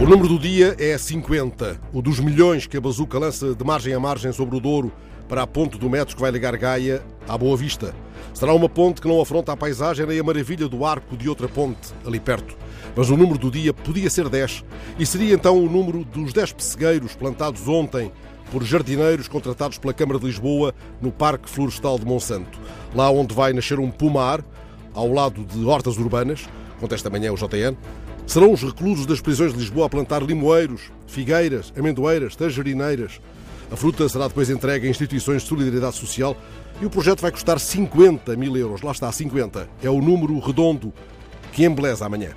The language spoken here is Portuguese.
O número do dia é 50, o dos milhões que a bazuca lança de margem a margem sobre o Douro para a ponte do metro que vai ligar Gaia à Boa Vista. Será uma ponte que não afronta a paisagem nem a maravilha do arco de outra ponte ali perto. Mas o número do dia podia ser 10 e seria então o número dos 10 pessegueiros plantados ontem por jardineiros contratados pela Câmara de Lisboa no Parque Florestal de Monsanto, lá onde vai nascer um pomar, ao lado de hortas urbanas, conta esta manhã o JN, serão os reclusos das prisões de Lisboa a plantar limoeiros, figueiras, amendoeiras, tangerineiras. A fruta será depois entregue a instituições de solidariedade social e o projeto vai custar 50 mil euros. Lá está, 50. É o número redondo que embeleza amanhã.